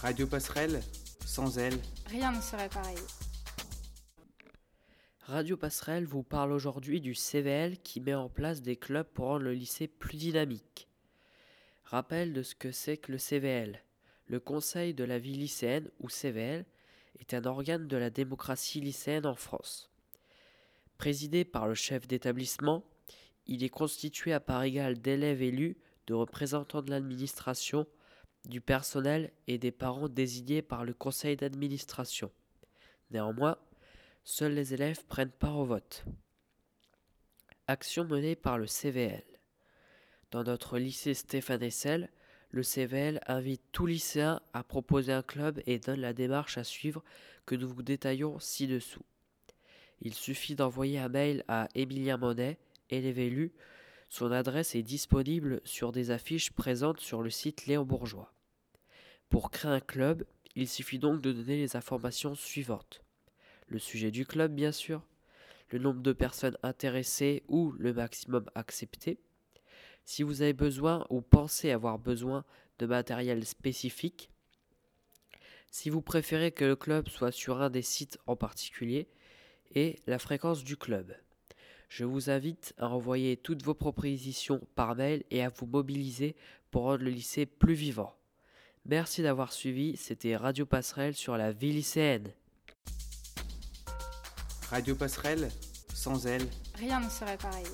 Radio Passerelle, sans elle, rien ne serait pareil. Radio Passerelle vous parle aujourd'hui du CVL qui met en place des clubs pour rendre le lycée plus dynamique. Rappel de ce que c'est que le CVL. Le Conseil de la vie lycéenne, ou CVL, est un organe de la démocratie lycéenne en France. Présidé par le chef d'établissement, il est constitué à part égale d'élèves élus, de représentants de l'administration, du personnel et des parents désignés par le conseil d'administration. Néanmoins, seuls les élèves prennent part au vote. Action menée par le CVL. Dans notre lycée Stéphane Essel, le CVL invite tout lycéen à proposer un club et donne la démarche à suivre que nous vous détaillons ci-dessous. Il suffit d'envoyer un mail à Émilien Monet, élève élu. Son adresse est disponible sur des affiches présentes sur le site Léon Bourgeois. Pour créer un club, il suffit donc de donner les informations suivantes. Le sujet du club, bien sûr, le nombre de personnes intéressées ou le maximum accepté. Si vous avez besoin ou pensez avoir besoin de matériel spécifique, si vous préférez que le club soit sur un des sites en particulier, et la fréquence du club. Je vous invite à envoyer toutes vos propositions par mail et à vous mobiliser pour rendre le lycée plus vivant. Merci d'avoir suivi, c'était Radio Passerelle sur la vie lycéenne. Radio Passerelle, sans elle, Rien ne serait pareil.